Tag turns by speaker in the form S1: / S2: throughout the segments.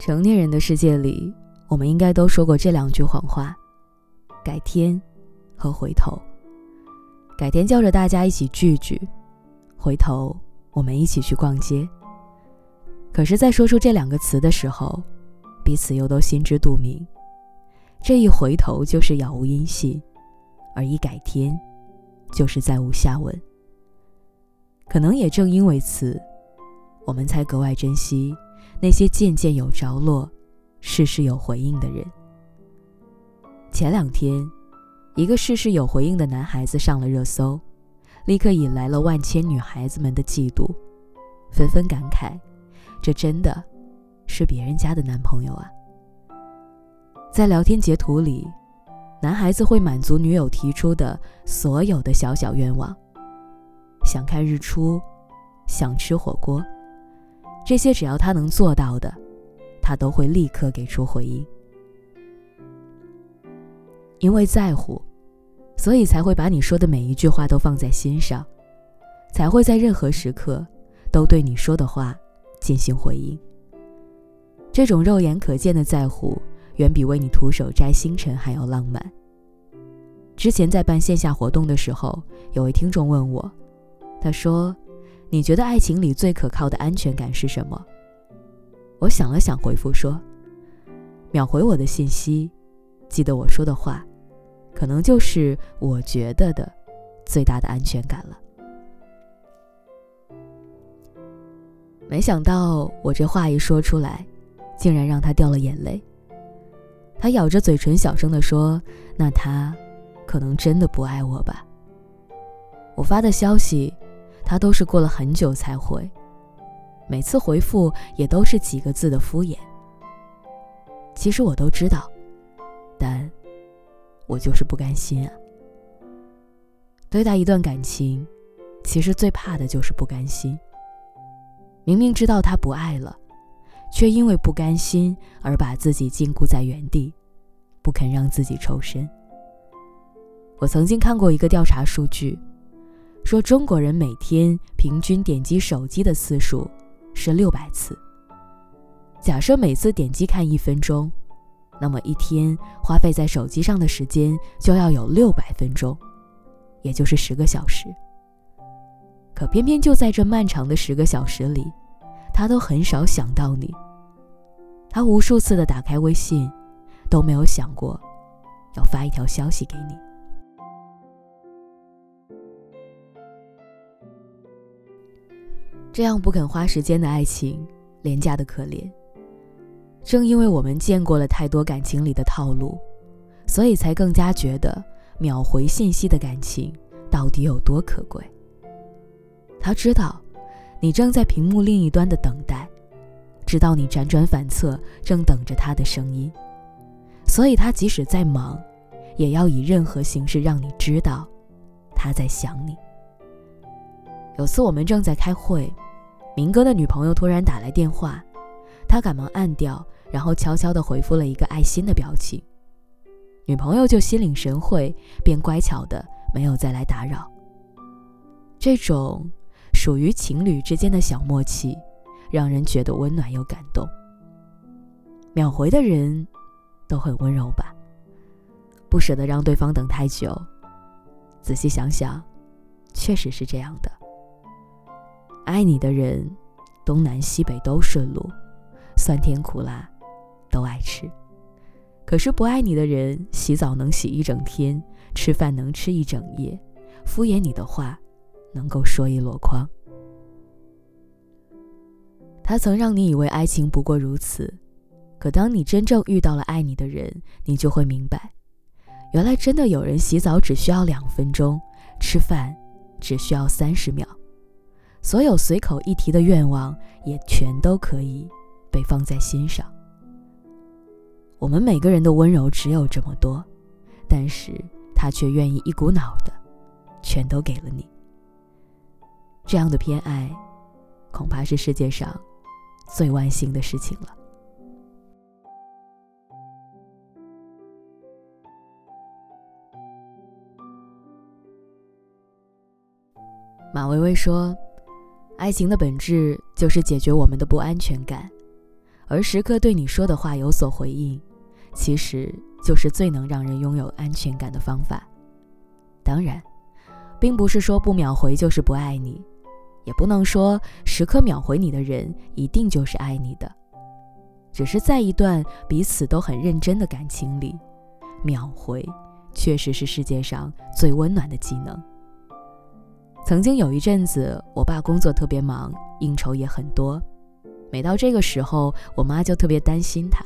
S1: 成年人的世界里，我们应该都说过这两句谎话：改天和回头。改天叫着大家一起聚聚，回头我们一起去逛街。可是，在说出这两个词的时候，彼此又都心知肚明，这一回头就是杳无音信，而一改天，就是再无下文。可能也正因为此，我们才格外珍惜那些渐渐有着落、事事有回应的人。前两天，一个事事有回应的男孩子上了热搜，立刻引来了万千女孩子们的嫉妒，纷纷感慨。这真的是别人家的男朋友啊！在聊天截图里，男孩子会满足女友提出的所有的小小愿望，想看日出，想吃火锅，这些只要他能做到的，他都会立刻给出回应。因为在乎，所以才会把你说的每一句话都放在心上，才会在任何时刻都对你说的话。进行回应。这种肉眼可见的在乎，远比为你徒手摘星辰还要浪漫。之前在办线下活动的时候，有位听众问我，他说：“你觉得爱情里最可靠的安全感是什么？”我想了想，回复说：“秒回我的信息，记得我说的话，可能就是我觉得的最大的安全感了。”没想到我这话一说出来，竟然让他掉了眼泪。他咬着嘴唇，小声地说：“那他，可能真的不爱我吧。”我发的消息，他都是过了很久才回，每次回复也都是几个字的敷衍。其实我都知道，但，我就是不甘心啊。对待一段感情，其实最怕的就是不甘心。明明知道他不爱了，却因为不甘心而把自己禁锢在原地，不肯让自己抽身。我曾经看过一个调查数据，说中国人每天平均点击手机的次数是六百次。假设每次点击看一分钟，那么一天花费在手机上的时间就要有六百分钟，也就是十个小时。可偏偏就在这漫长的十个小时里，他都很少想到你。他无数次的打开微信，都没有想过要发一条消息给你。这样不肯花时间的爱情，廉价的可怜。正因为我们见过了太多感情里的套路，所以才更加觉得秒回信息的感情到底有多可贵。他知道，你正在屏幕另一端的等待，知道你辗转反侧，正等着他的声音，所以他即使再忙，也要以任何形式让你知道，他在想你。有次我们正在开会，明哥的女朋友突然打来电话，他赶忙按掉，然后悄悄地回复了一个爱心的表情，女朋友就心领神会，便乖巧的没有再来打扰。这种。属于情侣之间的小默契，让人觉得温暖又感动。秒回的人，都很温柔吧？不舍得让对方等太久。仔细想想，确实是这样的。爱你的人，东南西北都顺路，酸甜苦辣都爱吃。可是不爱你的人，洗澡能洗一整天，吃饭能吃一整夜，敷衍你的话。能够说一箩筐。他曾让你以为爱情不过如此，可当你真正遇到了爱你的人，你就会明白，原来真的有人洗澡只需要两分钟，吃饭只需要三十秒，所有随口一提的愿望也全都可以被放在心上。我们每个人的温柔只有这么多，但是他却愿意一股脑的，全都给了你。这样的偏爱，恐怕是世界上最万幸的事情了。马薇薇说：“爱情的本质就是解决我们的不安全感，而时刻对你说的话有所回应，其实就是最能让人拥有安全感的方法。当然，并不是说不秒回就是不爱你，也不能说时刻秒回你的人一定就是爱你的。只是在一段彼此都很认真的感情里，秒回确实是世界上最温暖的技能。曾经有一阵子，我爸工作特别忙，应酬也很多，每到这个时候，我妈就特别担心他。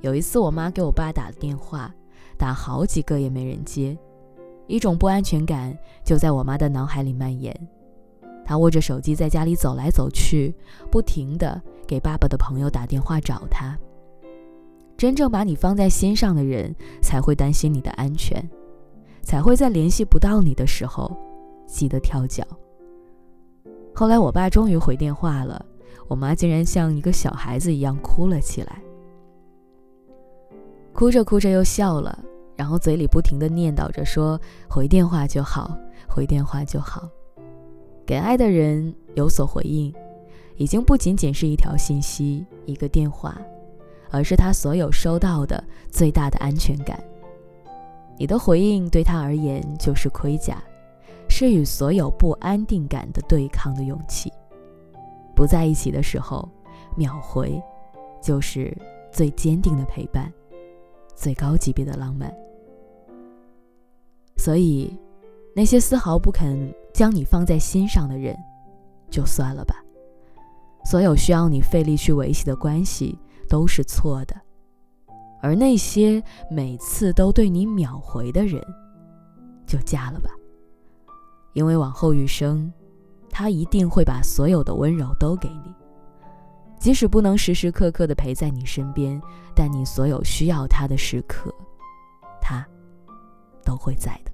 S1: 有一次，我妈给我爸打了电话，打好几个也没人接，一种不安全感就在我妈的脑海里蔓延。她握着手机在家里走来走去，不停的给爸爸的朋友打电话找他。真正把你放在心上的人，才会担心你的安全，才会在联系不到你的时候。急得跳脚。后来我爸终于回电话了，我妈竟然像一个小孩子一样哭了起来，哭着哭着又笑了，然后嘴里不停的念叨着说：“回电话就好，回电话就好。”给爱的人有所回应，已经不仅仅是一条信息、一个电话，而是他所有收到的最大的安全感。你的回应对他而言就是盔甲。是与所有不安定感的对抗的勇气。不在一起的时候，秒回，就是最坚定的陪伴，最高级别的浪漫。所以，那些丝毫不肯将你放在心上的人，就算了吧。所有需要你费力去维系的关系都是错的，而那些每次都对你秒回的人，就嫁了吧。因为往后余生，他一定会把所有的温柔都给你，即使不能时时刻刻的陪在你身边，但你所有需要他的时刻，他都会在的。